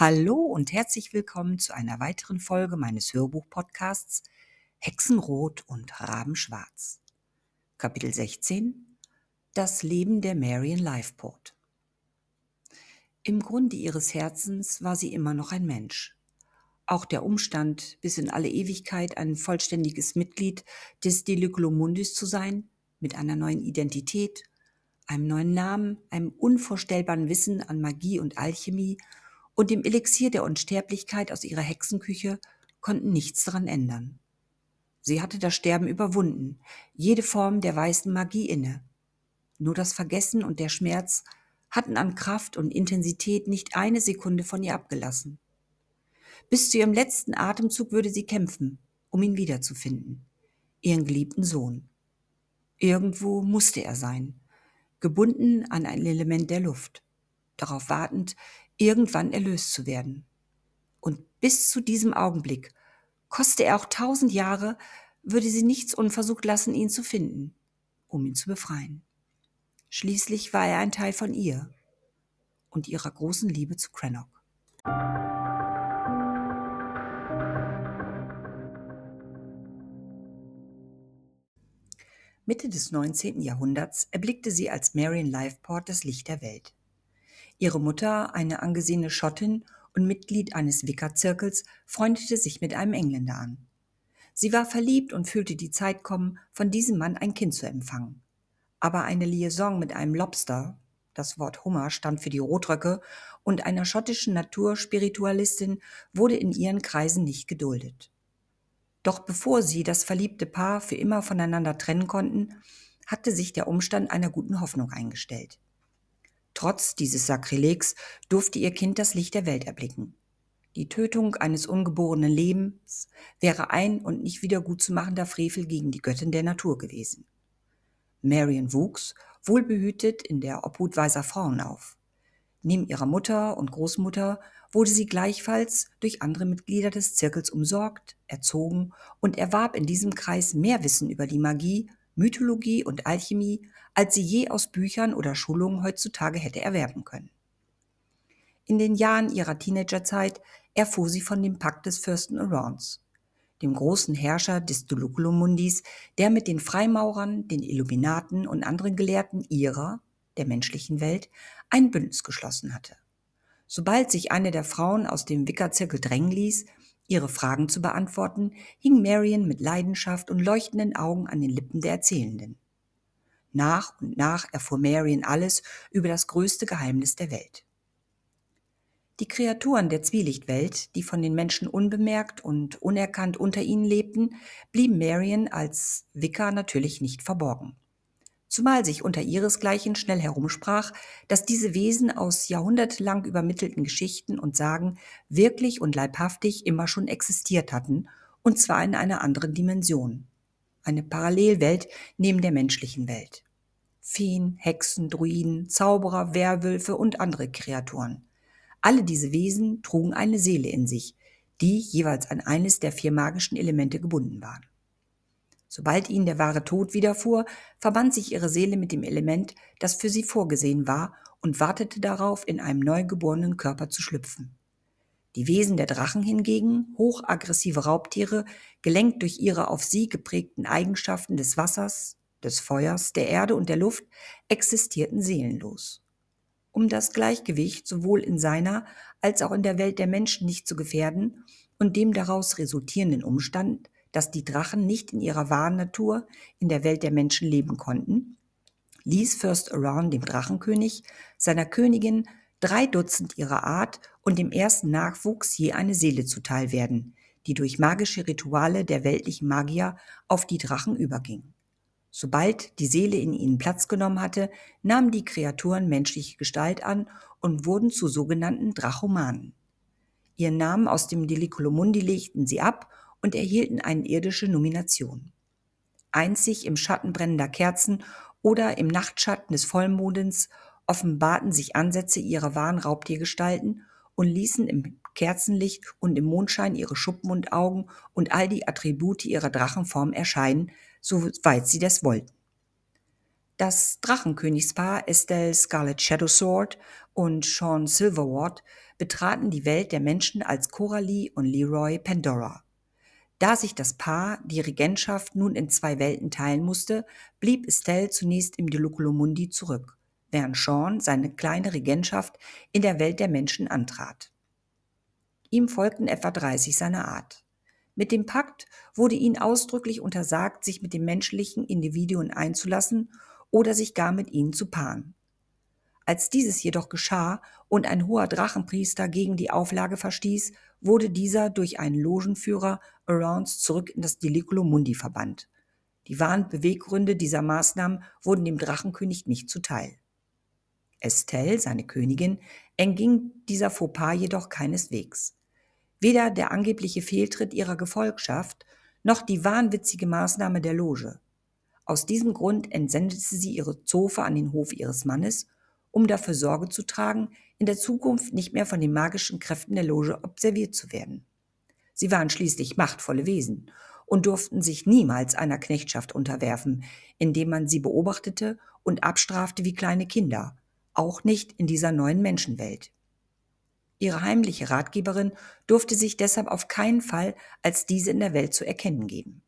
Hallo und herzlich willkommen zu einer weiteren Folge meines Hörbuch-Podcasts Hexenrot und Rabenschwarz. Kapitel 16 Das Leben der Marion Lifeport. Im Grunde ihres Herzens war sie immer noch ein Mensch. Auch der Umstand, bis in alle Ewigkeit ein vollständiges Mitglied des Deliculumundis zu sein, mit einer neuen Identität, einem neuen Namen, einem unvorstellbaren Wissen an Magie und Alchemie und dem Elixier der Unsterblichkeit aus ihrer Hexenküche konnten nichts daran ändern. Sie hatte das Sterben überwunden, jede Form der weißen Magie inne. Nur das Vergessen und der Schmerz hatten an Kraft und Intensität nicht eine Sekunde von ihr abgelassen. Bis zu ihrem letzten Atemzug würde sie kämpfen, um ihn wiederzufinden, ihren geliebten Sohn. Irgendwo musste er sein, gebunden an ein Element der Luft, darauf wartend, irgendwann erlöst zu werden. Und bis zu diesem Augenblick, koste er auch tausend Jahre, würde sie nichts unversucht lassen, ihn zu finden, um ihn zu befreien. Schließlich war er ein Teil von ihr und ihrer großen Liebe zu Crannock. Mitte des 19. Jahrhunderts erblickte sie als Marion Lifeport das Licht der Welt. Ihre Mutter, eine angesehene Schottin und Mitglied eines Wicca-Zirkels, freundete sich mit einem Engländer an. Sie war verliebt und fühlte die Zeit kommen, von diesem Mann ein Kind zu empfangen. Aber eine Liaison mit einem Lobster, das Wort Hummer stand für die Rotröcke, und einer schottischen Naturspiritualistin wurde in ihren Kreisen nicht geduldet. Doch bevor sie das verliebte Paar für immer voneinander trennen konnten, hatte sich der Umstand einer guten Hoffnung eingestellt. Trotz dieses Sakrilegs durfte ihr Kind das Licht der Welt erblicken. Die Tötung eines ungeborenen Lebens wäre ein und nicht wieder gut zu machender Frevel gegen die Göttin der Natur gewesen. Marion wuchs, wohlbehütet, in der Obhut weiser Frauen auf. Neben ihrer Mutter und Großmutter wurde sie gleichfalls durch andere Mitglieder des Zirkels umsorgt, erzogen und erwarb in diesem Kreis mehr Wissen über die Magie, Mythologie und Alchemie als sie je aus Büchern oder Schulungen heutzutage hätte erwerben können. In den Jahren ihrer Teenagerzeit erfuhr sie von dem Pakt des Fürsten Arons, dem großen Herrscher des Duluculumundis, der mit den Freimaurern, den Illuminaten und anderen Gelehrten ihrer, der menschlichen Welt, ein Bündnis geschlossen hatte. Sobald sich eine der Frauen aus dem Wickerzirkel drängen ließ, ihre Fragen zu beantworten, hing Marion mit Leidenschaft und leuchtenden Augen an den Lippen der Erzählenden. Nach und nach erfuhr Marion alles über das größte Geheimnis der Welt. Die Kreaturen der Zwielichtwelt, die von den Menschen unbemerkt und unerkannt unter ihnen lebten, blieben Marion als Wicca natürlich nicht verborgen. Zumal sich unter ihresgleichen schnell herumsprach, dass diese Wesen aus jahrhundertelang übermittelten Geschichten und Sagen wirklich und leibhaftig immer schon existiert hatten, und zwar in einer anderen Dimension eine Parallelwelt neben der menschlichen Welt. Feen, Hexen, Druiden, Zauberer, Werwölfe und andere Kreaturen. Alle diese Wesen trugen eine Seele in sich, die jeweils an eines der vier magischen Elemente gebunden waren. Sobald ihnen der wahre Tod widerfuhr, verband sich ihre Seele mit dem Element, das für sie vorgesehen war, und wartete darauf, in einem neugeborenen Körper zu schlüpfen. Die Wesen der Drachen hingegen, hochaggressive Raubtiere, gelenkt durch ihre auf sie geprägten Eigenschaften des Wassers, des Feuers, der Erde und der Luft, existierten seelenlos. Um das Gleichgewicht sowohl in seiner als auch in der Welt der Menschen nicht zu gefährden und dem daraus resultierenden Umstand, dass die Drachen nicht in ihrer wahren Natur in der Welt der Menschen leben konnten, ließ First Around dem Drachenkönig seiner Königin drei Dutzend ihrer Art und dem ersten Nachwuchs je eine Seele zuteil werden, die durch magische Rituale der weltlichen Magier auf die Drachen überging. Sobald die Seele in ihnen Platz genommen hatte, nahmen die Kreaturen menschliche Gestalt an und wurden zu sogenannten Drachomanen. Ihren Namen aus dem Deliculumundi legten sie ab und erhielten eine irdische Nomination. Einzig im Schatten brennender Kerzen oder im Nachtschatten des Vollmondens offenbarten sich Ansätze ihrer wahren Raubtiergestalten und ließen im Kerzenlicht und im Mondschein ihre Schuppen und Augen und all die Attribute ihrer Drachenform erscheinen, soweit sie das wollten. Das Drachenkönigspaar Estelle Scarlet Shadowsword und Sean Silverward betraten die Welt der Menschen als Coralie und Leroy Pandora. Da sich das Paar die Regentschaft nun in zwei Welten teilen musste, blieb Estelle zunächst im Diluculumundi zurück, während Sean seine kleine Regentschaft in der Welt der Menschen antrat. Ihm folgten etwa 30 seiner Art. Mit dem Pakt wurde ihnen ausdrücklich untersagt, sich mit den menschlichen Individuen einzulassen oder sich gar mit ihnen zu paaren. Als dieses jedoch geschah und ein hoher Drachenpriester gegen die Auflage verstieß, wurde dieser durch einen Logenführer Arounds zurück in das Deliculo Mundi verbannt. Die wahren Beweggründe dieser Maßnahmen wurden dem Drachenkönig nicht zuteil. Estelle, seine Königin, entging dieser Fauxpas jedoch keineswegs. Weder der angebliche Fehltritt ihrer Gefolgschaft noch die wahnwitzige Maßnahme der Loge. Aus diesem Grund entsendete sie ihre Zofe an den Hof ihres Mannes um dafür Sorge zu tragen, in der Zukunft nicht mehr von den magischen Kräften der Loge observiert zu werden. Sie waren schließlich machtvolle Wesen und durften sich niemals einer Knechtschaft unterwerfen, indem man sie beobachtete und abstrafte wie kleine Kinder, auch nicht in dieser neuen Menschenwelt. Ihre heimliche Ratgeberin durfte sich deshalb auf keinen Fall als diese in der Welt zu erkennen geben.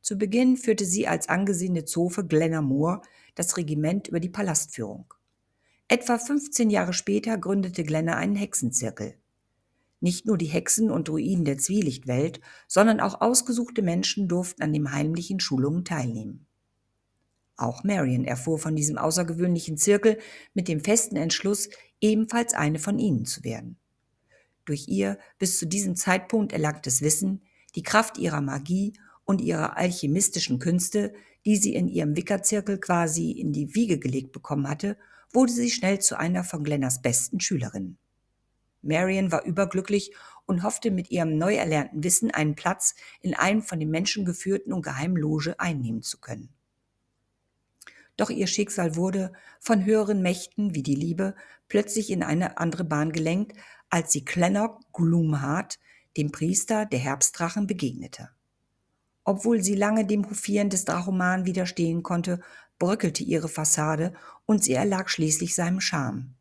Zu Beginn führte sie als angesehene Zofe Glenna das Regiment über die Palastführung. Etwa 15 Jahre später gründete Glenna einen Hexenzirkel. Nicht nur die Hexen und Druiden der Zwielichtwelt, sondern auch ausgesuchte Menschen durften an den heimlichen Schulungen teilnehmen. Auch Marion erfuhr von diesem außergewöhnlichen Zirkel mit dem festen Entschluss, ebenfalls eine von ihnen zu werden. Durch ihr bis zu diesem Zeitpunkt erlangtes Wissen, die Kraft ihrer Magie und ihrer alchemistischen Künste, die sie in ihrem Wickerzirkel quasi in die Wiege gelegt bekommen hatte, wurde sie schnell zu einer von Glenners besten Schülerinnen. Marion war überglücklich und hoffte mit ihrem neu erlernten Wissen einen Platz in einem von den Menschen geführten und geheimen Loge einnehmen zu können. Doch ihr Schicksal wurde von höheren Mächten wie die Liebe plötzlich in eine andere Bahn gelenkt, als sie Clennock Gloomheart, dem Priester der Herbstdrachen, begegnete. Obwohl sie lange dem Hofieren des Drachoman widerstehen konnte, bröckelte ihre Fassade und sie erlag schließlich seinem Charme.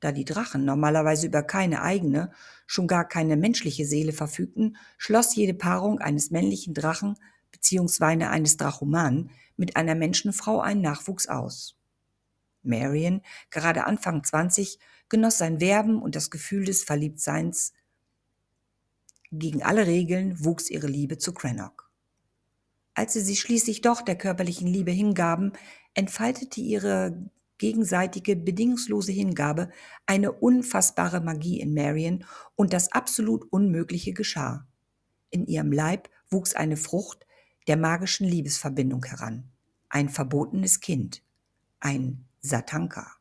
Da die Drachen normalerweise über keine eigene, schon gar keine menschliche Seele verfügten, schloss jede Paarung eines männlichen Drachen bzw. eines Drachomanen mit einer Menschenfrau einen Nachwuchs aus. Marion, gerade Anfang 20, genoss sein Werben und das Gefühl des Verliebtseins. Gegen alle Regeln wuchs ihre Liebe zu Crannock. Als sie sich schließlich doch der körperlichen Liebe hingaben, entfaltete ihre gegenseitige bedingungslose Hingabe eine unfassbare Magie in Marion und das absolut Unmögliche geschah. In ihrem Leib wuchs eine Frucht der magischen Liebesverbindung heran, ein verbotenes Kind, ein Satanka.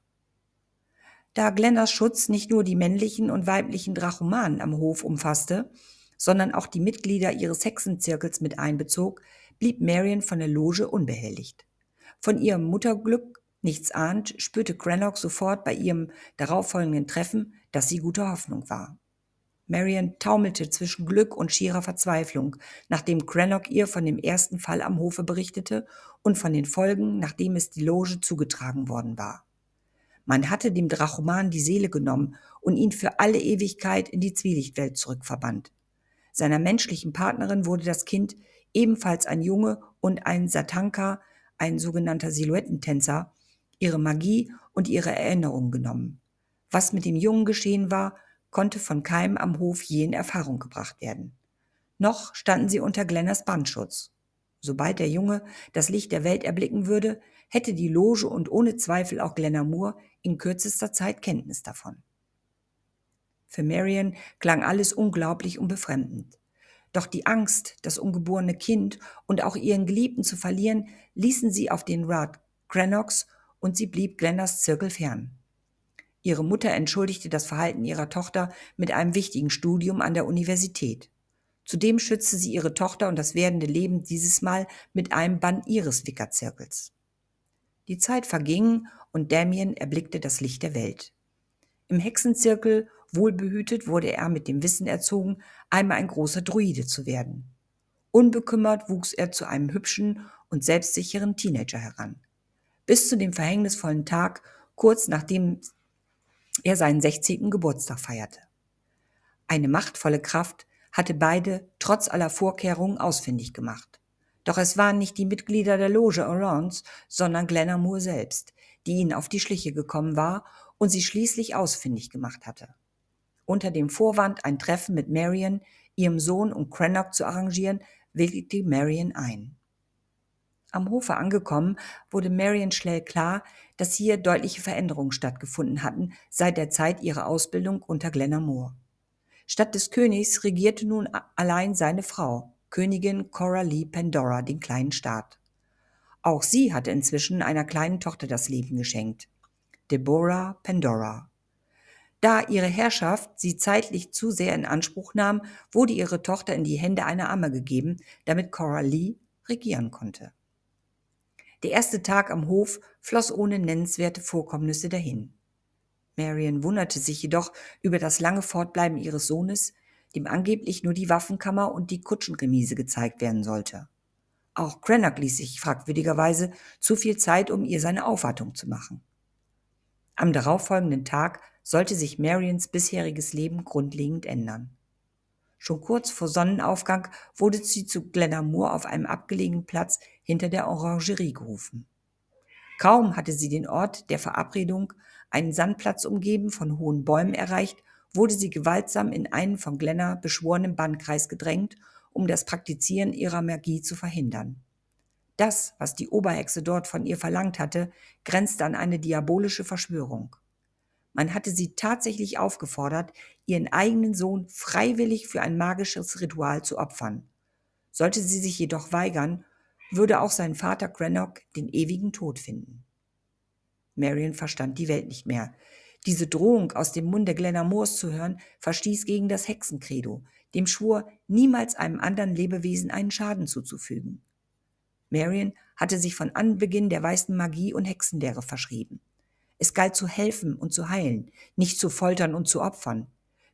Da Glenners Schutz nicht nur die männlichen und weiblichen Drachomanen am Hof umfasste, sondern auch die Mitglieder ihres Hexenzirkels mit einbezog, blieb Marion von der Loge unbehelligt. Von ihrem Mutterglück nichts ahnt, spürte Cranlock sofort bei ihrem darauffolgenden Treffen, dass sie guter Hoffnung war. Marion taumelte zwischen Glück und schierer Verzweiflung, nachdem Cranlock ihr von dem ersten Fall am Hofe berichtete und von den Folgen, nachdem es die Loge zugetragen worden war. Man hatte dem Drachoman die Seele genommen und ihn für alle Ewigkeit in die Zwielichtwelt zurückverbannt. Seiner menschlichen Partnerin wurde das Kind ebenfalls ein Junge und ein Satanka, ein sogenannter Silhouettentänzer, ihre Magie und ihre Erinnerungen genommen. Was mit dem Jungen geschehen war, konnte von keinem am Hof je in Erfahrung gebracht werden. Noch standen sie unter Glenners Brandschutz. Sobald der Junge das Licht der Welt erblicken würde, hätte die Loge und ohne Zweifel auch Glenna Moore in kürzester Zeit Kenntnis davon. Für Marion klang alles unglaublich und befremdend. Doch die Angst, das ungeborene Kind und auch ihren Geliebten zu verlieren, ließen sie auf den Rat Grenox und sie blieb Glenners Zirkel fern. Ihre Mutter entschuldigte das Verhalten ihrer Tochter mit einem wichtigen Studium an der Universität. Zudem schützte sie ihre Tochter und das werdende Leben dieses Mal mit einem Bann ihres Wickerzirkels. Die Zeit verging und Damien erblickte das Licht der Welt. Im Hexenzirkel Wohlbehütet wurde er mit dem Wissen erzogen, einmal ein großer Druide zu werden. Unbekümmert wuchs er zu einem hübschen und selbstsicheren Teenager heran. Bis zu dem verhängnisvollen Tag, kurz nachdem er seinen 16. Geburtstag feierte. Eine machtvolle Kraft hatte beide trotz aller Vorkehrungen ausfindig gemacht. Doch es waren nicht die Mitglieder der Loge Orange, sondern Glenamur selbst, die ihnen auf die Schliche gekommen war und sie schließlich ausfindig gemacht hatte. Unter dem Vorwand, ein Treffen mit Marion, ihrem Sohn und Crannock zu arrangieren, willigte Marion ein. Am Hofe angekommen, wurde Marion schnell klar, dass hier deutliche Veränderungen stattgefunden hatten seit der Zeit ihrer Ausbildung unter Glenamore. Statt des Königs regierte nun allein seine Frau, Königin Coralie Pandora, den kleinen Staat. Auch sie hatte inzwischen einer kleinen Tochter das Leben geschenkt, Deborah Pandora. Da ihre Herrschaft sie zeitlich zu sehr in Anspruch nahm, wurde ihre Tochter in die Hände einer Amme gegeben, damit Coralie regieren konnte. Der erste Tag am Hof floss ohne nennenswerte Vorkommnisse dahin. Marion wunderte sich jedoch über das lange Fortbleiben ihres Sohnes, dem angeblich nur die Waffenkammer und die Kutschenremise gezeigt werden sollte. Auch Cranach ließ sich fragwürdigerweise zu viel Zeit, um ihr seine Aufwartung zu machen. Am darauffolgenden Tag sollte sich Marions bisheriges Leben grundlegend ändern. Schon kurz vor Sonnenaufgang wurde sie zu Glenamur auf einem abgelegenen Platz hinter der Orangerie gerufen. Kaum hatte sie den Ort der Verabredung, einen Sandplatz umgeben von hohen Bäumen erreicht, wurde sie gewaltsam in einen von Glenna beschworenen Bannkreis gedrängt, um das Praktizieren ihrer Magie zu verhindern. Das, was die Oberhexe dort von ihr verlangt hatte, grenzte an eine diabolische Verschwörung. Man hatte sie tatsächlich aufgefordert, ihren eigenen Sohn freiwillig für ein magisches Ritual zu opfern. Sollte sie sich jedoch weigern, würde auch sein Vater Crannock den ewigen Tod finden. Marion verstand die Welt nicht mehr. Diese Drohung aus dem Munde Glenna Moores zu hören, verstieß gegen das Hexenkredo, dem schwur, niemals einem anderen Lebewesen einen Schaden zuzufügen. Marion hatte sich von Anbeginn der weißen Magie und Hexenlehre verschrieben. Es galt zu helfen und zu heilen, nicht zu foltern und zu opfern.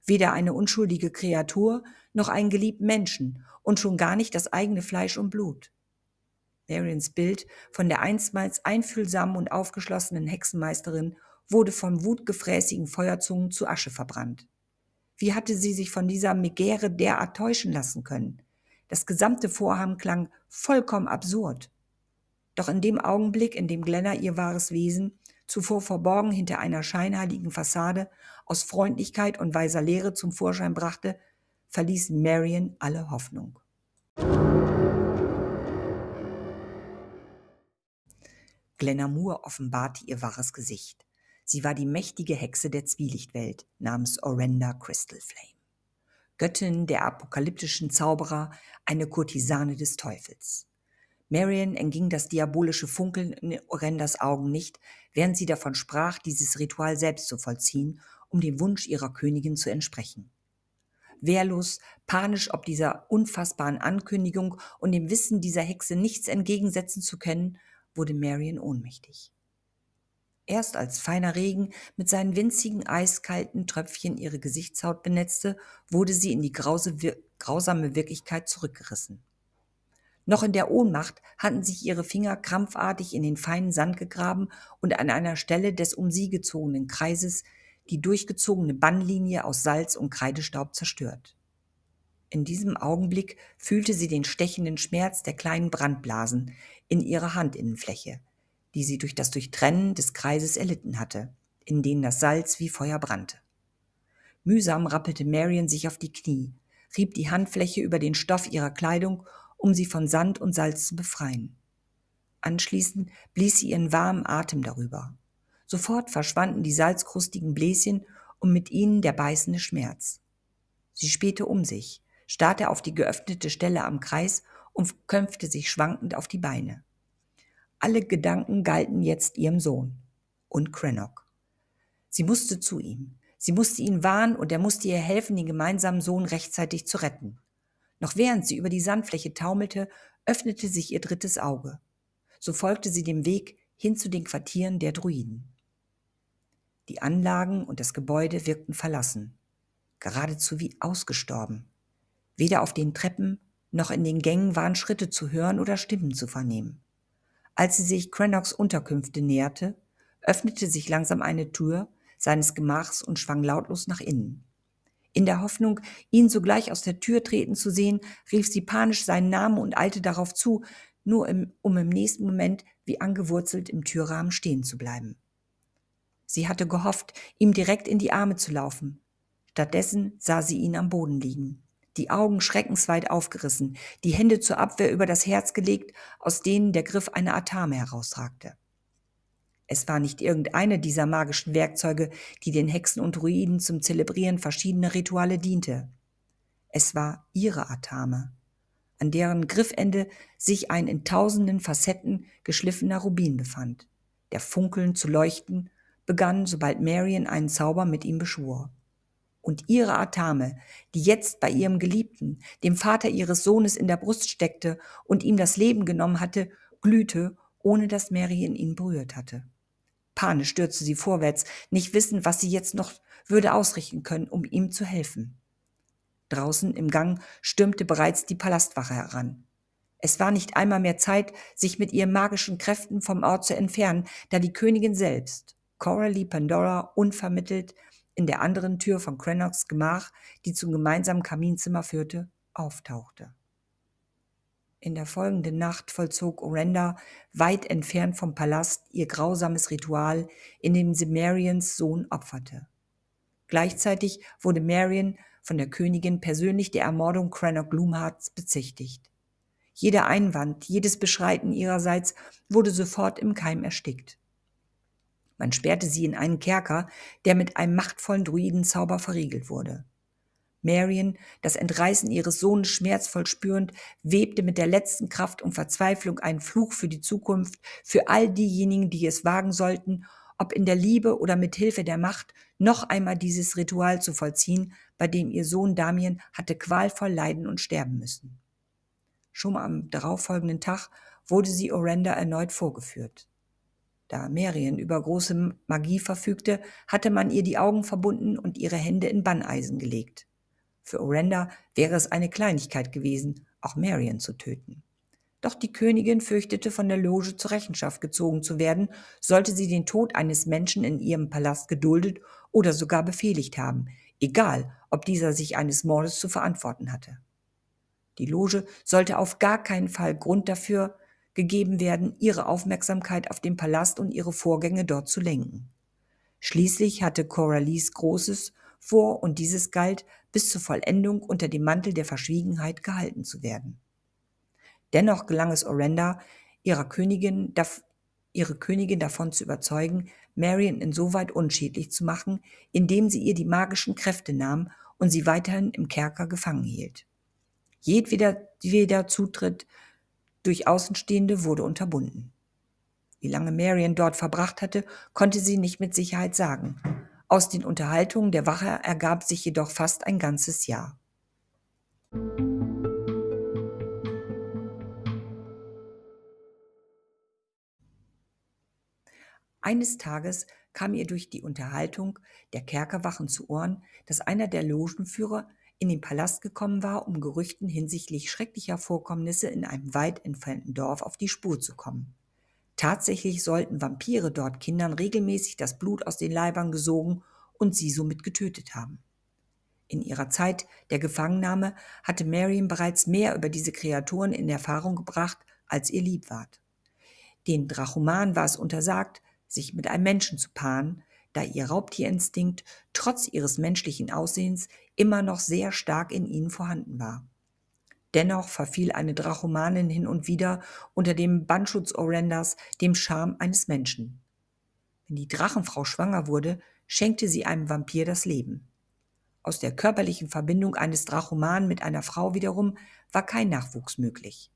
Weder eine unschuldige Kreatur noch einen geliebten Menschen und schon gar nicht das eigene Fleisch und Blut. Marions Bild von der einstmals einfühlsamen und aufgeschlossenen Hexenmeisterin wurde von wutgefräßigen Feuerzungen zu Asche verbrannt. Wie hatte sie sich von dieser Megäre derart täuschen lassen können? Das gesamte Vorhaben klang vollkommen absurd. Doch in dem Augenblick, in dem Glenna ihr wahres Wesen, zuvor verborgen hinter einer scheinheiligen Fassade, aus Freundlichkeit und weiser Lehre zum Vorschein brachte, verließ Marion alle Hoffnung. Glenna Moore offenbarte ihr wahres Gesicht. Sie war die mächtige Hexe der Zwielichtwelt namens Orenda Crystal Flame. Göttin der apokalyptischen Zauberer, eine Kurtisane des Teufels. Marion entging das diabolische Funkeln in Orendas Augen nicht, während sie davon sprach, dieses Ritual selbst zu vollziehen, um dem Wunsch ihrer Königin zu entsprechen. Wehrlos, panisch ob dieser unfassbaren Ankündigung und dem Wissen dieser Hexe nichts entgegensetzen zu können, wurde Marion ohnmächtig. Erst als feiner Regen mit seinen winzigen eiskalten Tröpfchen ihre Gesichtshaut benetzte, wurde sie in die grausame Wirklichkeit zurückgerissen. Noch in der Ohnmacht hatten sich ihre Finger krampfartig in den feinen Sand gegraben und an einer Stelle des um sie gezogenen Kreises die durchgezogene Bannlinie aus Salz und Kreidestaub zerstört. In diesem Augenblick fühlte sie den stechenden Schmerz der kleinen Brandblasen in ihrer Handinnenfläche, die sie durch das Durchtrennen des Kreises erlitten hatte, in denen das Salz wie Feuer brannte. Mühsam rappelte Marion sich auf die Knie, rieb die Handfläche über den Stoff ihrer Kleidung, um sie von Sand und Salz zu befreien. Anschließend blies sie ihren warmen Atem darüber. Sofort verschwanden die salzkrustigen Bläschen und mit ihnen der beißende Schmerz. Sie spähte um sich, starrte auf die geöffnete Stelle am Kreis und kämpfte sich schwankend auf die Beine. Alle Gedanken galten jetzt ihrem Sohn und Crannock. Sie musste zu ihm. Sie musste ihn warnen und er musste ihr helfen, den gemeinsamen Sohn rechtzeitig zu retten. Noch während sie über die Sandfläche taumelte, öffnete sich ihr drittes Auge. So folgte sie dem Weg hin zu den Quartieren der Druiden. Die Anlagen und das Gebäude wirkten verlassen, geradezu wie ausgestorben. Weder auf den Treppen noch in den Gängen waren Schritte zu hören oder Stimmen zu vernehmen. Als sie sich Crannocks Unterkünfte näherte, öffnete sich langsam eine Tür, seines Gemachs und schwang lautlos nach innen. In der Hoffnung, ihn sogleich aus der Tür treten zu sehen, rief sie panisch seinen Namen und eilte darauf zu, nur im, um im nächsten Moment wie angewurzelt im Türrahmen stehen zu bleiben. Sie hatte gehofft, ihm direkt in die Arme zu laufen. Stattdessen sah sie ihn am Boden liegen, die Augen schreckensweit aufgerissen, die Hände zur Abwehr über das Herz gelegt, aus denen der Griff einer Atame herausragte. Es war nicht irgendeine dieser magischen Werkzeuge, die den Hexen und Druiden zum Zelebrieren verschiedener Rituale diente. Es war ihre Atame, an deren Griffende sich ein in tausenden Facetten geschliffener Rubin befand, der funkelnd zu leuchten begann, sobald Marion einen Zauber mit ihm beschwor. Und ihre Atame, die jetzt bei ihrem Geliebten, dem Vater ihres Sohnes in der Brust steckte und ihm das Leben genommen hatte, glühte, ohne dass Marion ihn berührt hatte. Panisch stürzte sie vorwärts, nicht wissend, was sie jetzt noch würde ausrichten können, um ihm zu helfen. Draußen im Gang stürmte bereits die Palastwache heran. Es war nicht einmal mehr Zeit, sich mit ihren magischen Kräften vom Ort zu entfernen, da die Königin selbst, Coralie Pandora, unvermittelt in der anderen Tür von Crannocks Gemach, die zum gemeinsamen Kaminzimmer führte, auftauchte. In der folgenden Nacht vollzog Orenda, weit entfernt vom Palast, ihr grausames Ritual, in dem sie Marians Sohn opferte. Gleichzeitig wurde Marion von der Königin persönlich der Ermordung Crannock Gloomhearts bezichtigt. Jeder Einwand, jedes Beschreiten ihrerseits wurde sofort im Keim erstickt. Man sperrte sie in einen Kerker, der mit einem machtvollen Druidenzauber verriegelt wurde. Marion, das Entreißen ihres Sohnes schmerzvoll spürend, webte mit der letzten Kraft und Verzweiflung einen Fluch für die Zukunft, für all diejenigen, die es wagen sollten, ob in der Liebe oder mit Hilfe der Macht, noch einmal dieses Ritual zu vollziehen, bei dem ihr Sohn Damien hatte qualvoll leiden und sterben müssen. Schon am darauffolgenden Tag wurde sie Orenda erneut vorgeführt. Da Marion über große Magie verfügte, hatte man ihr die Augen verbunden und ihre Hände in Banneisen gelegt. Für Orenda wäre es eine Kleinigkeit gewesen, auch Marion zu töten. Doch die Königin fürchtete, von der Loge zur Rechenschaft gezogen zu werden, sollte sie den Tod eines Menschen in ihrem Palast geduldet oder sogar befehligt haben, egal ob dieser sich eines Mordes zu verantworten hatte. Die Loge sollte auf gar keinen Fall Grund dafür gegeben werden, ihre Aufmerksamkeit auf den Palast und ihre Vorgänge dort zu lenken. Schließlich hatte Coralies Großes vor und dieses galt, bis zur Vollendung unter dem Mantel der Verschwiegenheit gehalten zu werden. Dennoch gelang es Orenda, ihrer Königin, ihre Königin davon zu überzeugen, Marion insoweit unschädlich zu machen, indem sie ihr die magischen Kräfte nahm und sie weiterhin im Kerker gefangen hielt. Jedweder Zutritt durch Außenstehende wurde unterbunden. Wie lange Marion dort verbracht hatte, konnte sie nicht mit Sicherheit sagen. Aus den Unterhaltungen der Wache ergab sich jedoch fast ein ganzes Jahr. Eines Tages kam ihr durch die Unterhaltung der Kerkerwachen zu Ohren, dass einer der Logenführer in den Palast gekommen war, um Gerüchten hinsichtlich schrecklicher Vorkommnisse in einem weit entfernten Dorf auf die Spur zu kommen. Tatsächlich sollten Vampire dort Kindern regelmäßig das Blut aus den Leibern gesogen und sie somit getötet haben. In ihrer Zeit der Gefangennahme hatte Marion bereits mehr über diese Kreaturen in Erfahrung gebracht, als ihr lieb ward. Den Drachoman war es untersagt, sich mit einem Menschen zu paaren, da ihr Raubtierinstinkt trotz ihres menschlichen Aussehens immer noch sehr stark in ihnen vorhanden war. Dennoch verfiel eine Drachomanin hin und wieder unter dem Bannschutz Orendas dem Charme eines Menschen. Wenn die Drachenfrau schwanger wurde, schenkte sie einem Vampir das Leben. Aus der körperlichen Verbindung eines Drachomanen mit einer Frau wiederum war kein Nachwuchs möglich.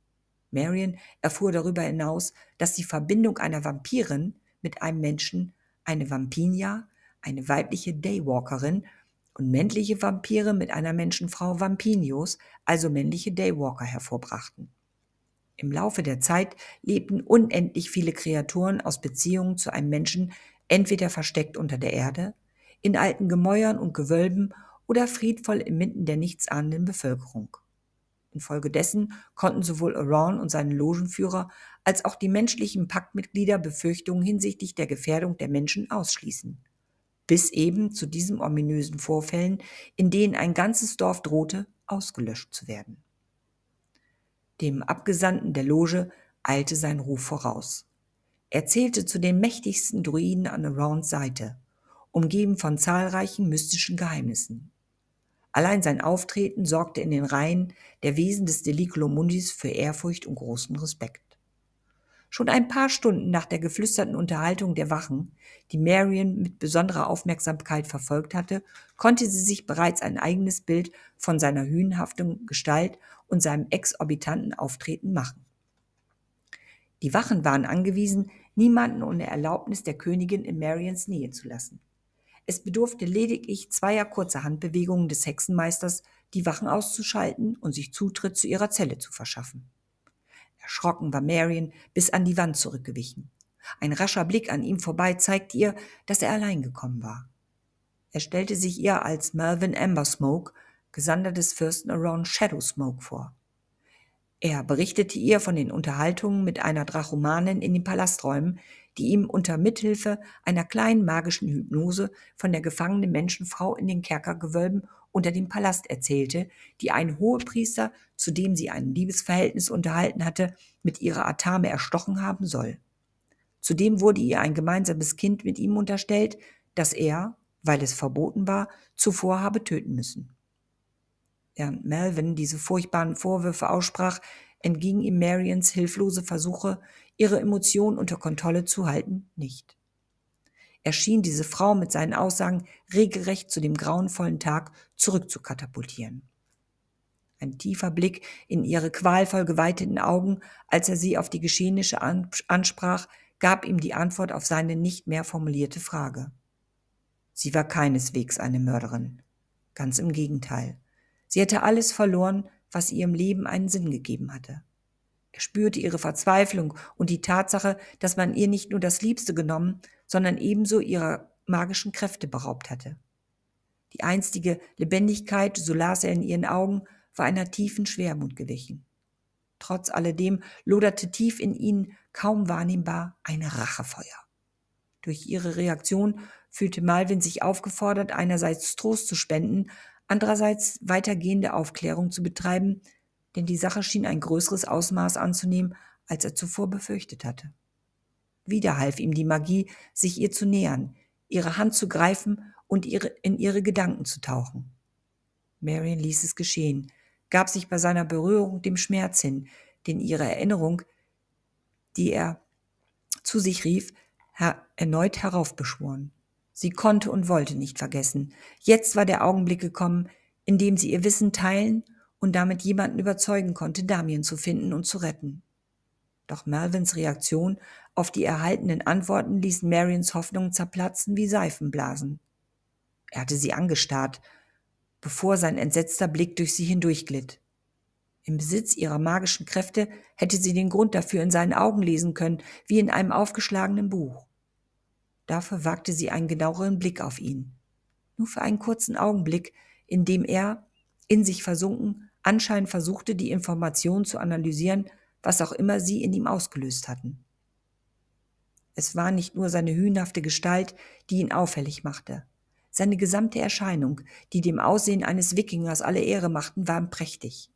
Marion erfuhr darüber hinaus, dass die Verbindung einer Vampirin mit einem Menschen eine Vampinia, eine weibliche Daywalkerin und männliche Vampire mit einer Menschenfrau Vampinios, also männliche Daywalker, hervorbrachten. Im Laufe der Zeit lebten unendlich viele Kreaturen aus Beziehungen zu einem Menschen entweder versteckt unter der Erde, in alten Gemäuern und Gewölben oder friedvoll inmitten der nichtsahnenden Bevölkerung. Infolgedessen konnten sowohl Aron und seine Logenführer als auch die menschlichen Paktmitglieder Befürchtungen hinsichtlich der Gefährdung der Menschen ausschließen. Bis eben zu diesen ominösen Vorfällen, in denen ein ganzes Dorf drohte, ausgelöscht zu werden. Dem Abgesandten der Loge eilte sein Ruf voraus. Er zählte zu den mächtigsten Druiden an Arounds Seite, umgeben von zahlreichen mystischen Geheimnissen. Allein sein Auftreten sorgte in den Reihen der Wesen des Deliculo Mundis für Ehrfurcht und großen Respekt. Schon ein paar Stunden nach der geflüsterten Unterhaltung der Wachen, die Marion mit besonderer Aufmerksamkeit verfolgt hatte, konnte sie sich bereits ein eigenes Bild von seiner hünenhaften Gestalt und seinem exorbitanten Auftreten machen. Die Wachen waren angewiesen, niemanden ohne Erlaubnis der Königin in Marions Nähe zu lassen. Es bedurfte lediglich zweier kurzer Handbewegungen des Hexenmeisters, die Wachen auszuschalten und sich Zutritt zu ihrer Zelle zu verschaffen. Erschrocken war Marion bis an die Wand zurückgewichen. Ein rascher Blick an ihm vorbei zeigte ihr, dass er allein gekommen war. Er stellte sich ihr als Melvin Amber Smoke, Gesandter des Fürsten Around Shadow Smoke vor. Er berichtete ihr von den Unterhaltungen mit einer Drachomanin in den Palasträumen, die ihm unter Mithilfe einer kleinen magischen Hypnose von der gefangenen Menschenfrau in den Kerkergewölben unter dem Palast erzählte, die ein Hohepriester, zu dem sie ein Liebesverhältnis unterhalten hatte, mit ihrer Atame erstochen haben soll. Zudem wurde ihr ein gemeinsames Kind mit ihm unterstellt, das er, weil es verboten war, zuvor habe töten müssen. Während Melvin diese furchtbaren Vorwürfe aussprach, entgingen ihm Marians hilflose Versuche, ihre Emotionen unter Kontrolle zu halten, nicht erschien diese Frau mit seinen Aussagen regelrecht zu dem grauenvollen Tag zurückzukatapultieren. Ein tiefer Blick in ihre qualvoll geweiteten Augen, als er sie auf die Geschehnisse ansprach, gab ihm die Antwort auf seine nicht mehr formulierte Frage. Sie war keineswegs eine Mörderin. Ganz im Gegenteil. Sie hatte alles verloren, was ihrem Leben einen Sinn gegeben hatte. Er spürte ihre Verzweiflung und die Tatsache, dass man ihr nicht nur das Liebste genommen, sondern ebenso ihrer magischen Kräfte beraubt hatte. Die einstige Lebendigkeit, so las er in ihren Augen, war einer tiefen Schwermut gewichen. Trotz alledem loderte tief in ihnen kaum wahrnehmbar ein Rachefeuer. Durch ihre Reaktion fühlte Malvin sich aufgefordert, einerseits Trost zu spenden, andererseits weitergehende Aufklärung zu betreiben, denn die Sache schien ein größeres Ausmaß anzunehmen, als er zuvor befürchtet hatte. Wieder half ihm die Magie, sich ihr zu nähern, ihre Hand zu greifen und ihre, in ihre Gedanken zu tauchen. Marion ließ es geschehen, gab sich bei seiner Berührung dem Schmerz hin, den ihre Erinnerung, die er zu sich rief, her erneut heraufbeschworen. Sie konnte und wollte nicht vergessen. Jetzt war der Augenblick gekommen, in dem sie ihr Wissen teilen und damit jemanden überzeugen konnte, Damien zu finden und zu retten. Doch Melvins Reaktion auf die erhaltenen Antworten ließ Marions Hoffnungen zerplatzen wie Seifenblasen. Er hatte sie angestarrt, bevor sein entsetzter Blick durch sie hindurchglitt. Im Besitz ihrer magischen Kräfte hätte sie den Grund dafür in seinen Augen lesen können, wie in einem aufgeschlagenen Buch. Dafür wagte sie einen genaueren Blick auf ihn. Nur für einen kurzen Augenblick, in dem er, in sich versunken, anscheinend versuchte, die Information zu analysieren, was auch immer sie in ihm ausgelöst hatten. Es war nicht nur seine hühnhafte Gestalt, die ihn auffällig machte. Seine gesamte Erscheinung, die dem Aussehen eines Wikingers alle Ehre machten, war prächtig.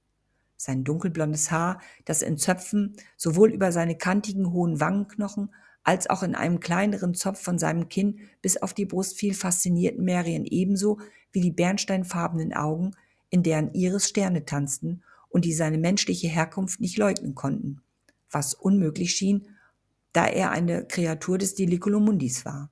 Sein dunkelblondes Haar, das in Zöpfen sowohl über seine kantigen hohen Wangenknochen als auch in einem kleineren Zopf von seinem Kinn bis auf die Brust fiel, faszinierten Marion ebenso wie die bernsteinfarbenen Augen, in deren Iris Sterne tanzten und die seine menschliche Herkunft nicht leugnen konnten, was unmöglich schien, da er eine Kreatur des Deliculomundis war.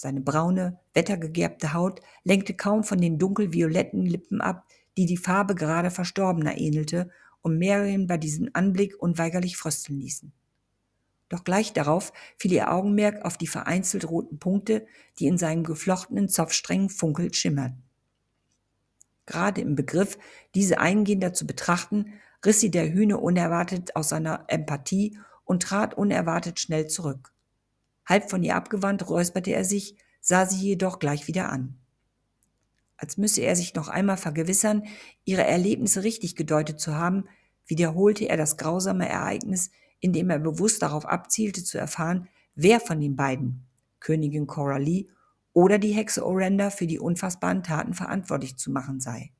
Seine braune, wettergegerbte Haut lenkte kaum von den dunkelvioletten Lippen ab, die die Farbe gerade Verstorbener ähnelte und Marion bei diesem Anblick unweigerlich frösteln ließen. Doch gleich darauf fiel ihr Augenmerk auf die vereinzelt roten Punkte, die in seinen geflochtenen Zopfsträngen funkelt schimmerten. Gerade im Begriff, diese eingehender zu betrachten, riss sie der Hühne unerwartet aus seiner Empathie und trat unerwartet schnell zurück. Halb von ihr abgewandt räusperte er sich, sah sie jedoch gleich wieder an. Als müsse er sich noch einmal vergewissern, ihre Erlebnisse richtig gedeutet zu haben, wiederholte er das grausame Ereignis, indem er bewusst darauf abzielte zu erfahren, wer von den beiden, Königin Coralie oder die Hexe Orenda für die unfassbaren Taten verantwortlich zu machen sei.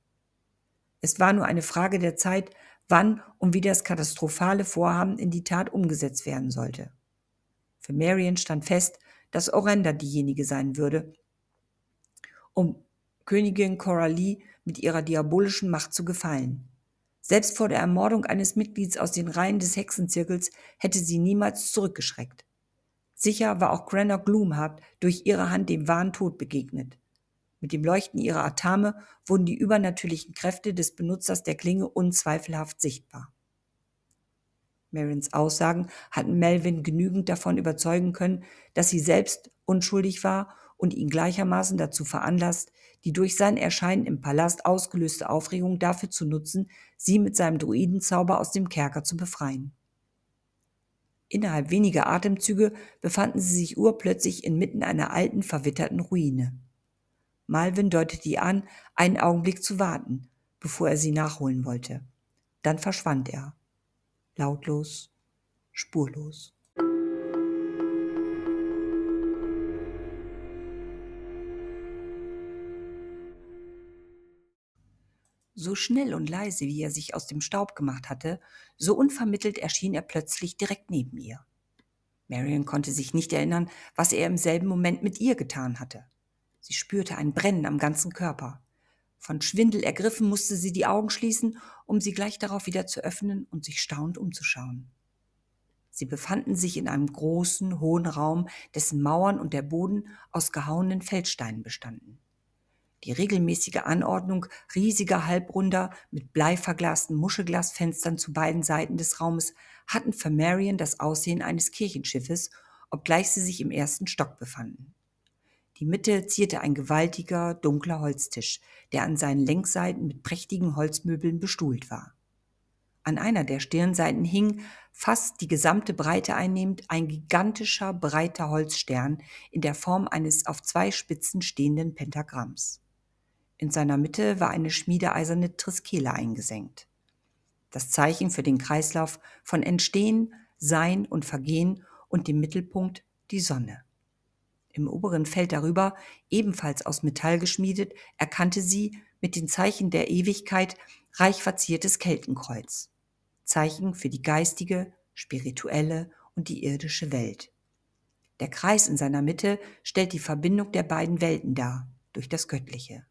Es war nur eine Frage der Zeit, wann und wie das katastrophale Vorhaben in die Tat umgesetzt werden sollte. Für Marion stand fest, dass Orenda diejenige sein würde, um Königin Coralie mit ihrer diabolischen Macht zu gefallen. Selbst vor der Ermordung eines Mitglieds aus den Reihen des Hexenzirkels hätte sie niemals zurückgeschreckt. Sicher war auch Granna Gloomhaft durch ihre Hand dem wahren Tod begegnet. Mit dem Leuchten ihrer Atame wurden die übernatürlichen Kräfte des Benutzers der Klinge unzweifelhaft sichtbar. Marions Aussagen hatten Melvin genügend davon überzeugen können, dass sie selbst unschuldig war und ihn gleichermaßen dazu veranlasst, die durch sein Erscheinen im Palast ausgelöste Aufregung dafür zu nutzen, sie mit seinem Druidenzauber aus dem Kerker zu befreien. Innerhalb weniger Atemzüge befanden sie sich urplötzlich inmitten einer alten, verwitterten Ruine. Malvin deutete ihr an, einen Augenblick zu warten, bevor er sie nachholen wollte. Dann verschwand er. Lautlos, spurlos. So schnell und leise, wie er sich aus dem Staub gemacht hatte, so unvermittelt erschien er plötzlich direkt neben ihr. Marion konnte sich nicht erinnern, was er im selben Moment mit ihr getan hatte. Sie spürte ein Brennen am ganzen Körper. Von Schwindel ergriffen musste sie die Augen schließen, um sie gleich darauf wieder zu öffnen und sich staunend umzuschauen. Sie befanden sich in einem großen, hohen Raum, dessen Mauern und der Boden aus gehauenen Feldsteinen bestanden. Die regelmäßige Anordnung riesiger Halbrunder mit bleiverglasten Muschelglasfenstern zu beiden Seiten des Raumes hatten für Marion das Aussehen eines Kirchenschiffes, obgleich sie sich im ersten Stock befanden. Die Mitte zierte ein gewaltiger, dunkler Holztisch, der an seinen Längsseiten mit prächtigen Holzmöbeln bestuhlt war. An einer der Stirnseiten hing, fast die gesamte Breite einnehmend, ein gigantischer, breiter Holzstern in der Form eines auf zwei Spitzen stehenden Pentagramms. In seiner Mitte war eine schmiedeeiserne Triskele eingesenkt. Das Zeichen für den Kreislauf von Entstehen, Sein und Vergehen und dem Mittelpunkt die Sonne. Im oberen Feld darüber, ebenfalls aus Metall geschmiedet, erkannte sie mit den Zeichen der Ewigkeit reich verziertes Keltenkreuz. Zeichen für die geistige, spirituelle und die irdische Welt. Der Kreis in seiner Mitte stellt die Verbindung der beiden Welten dar durch das Göttliche.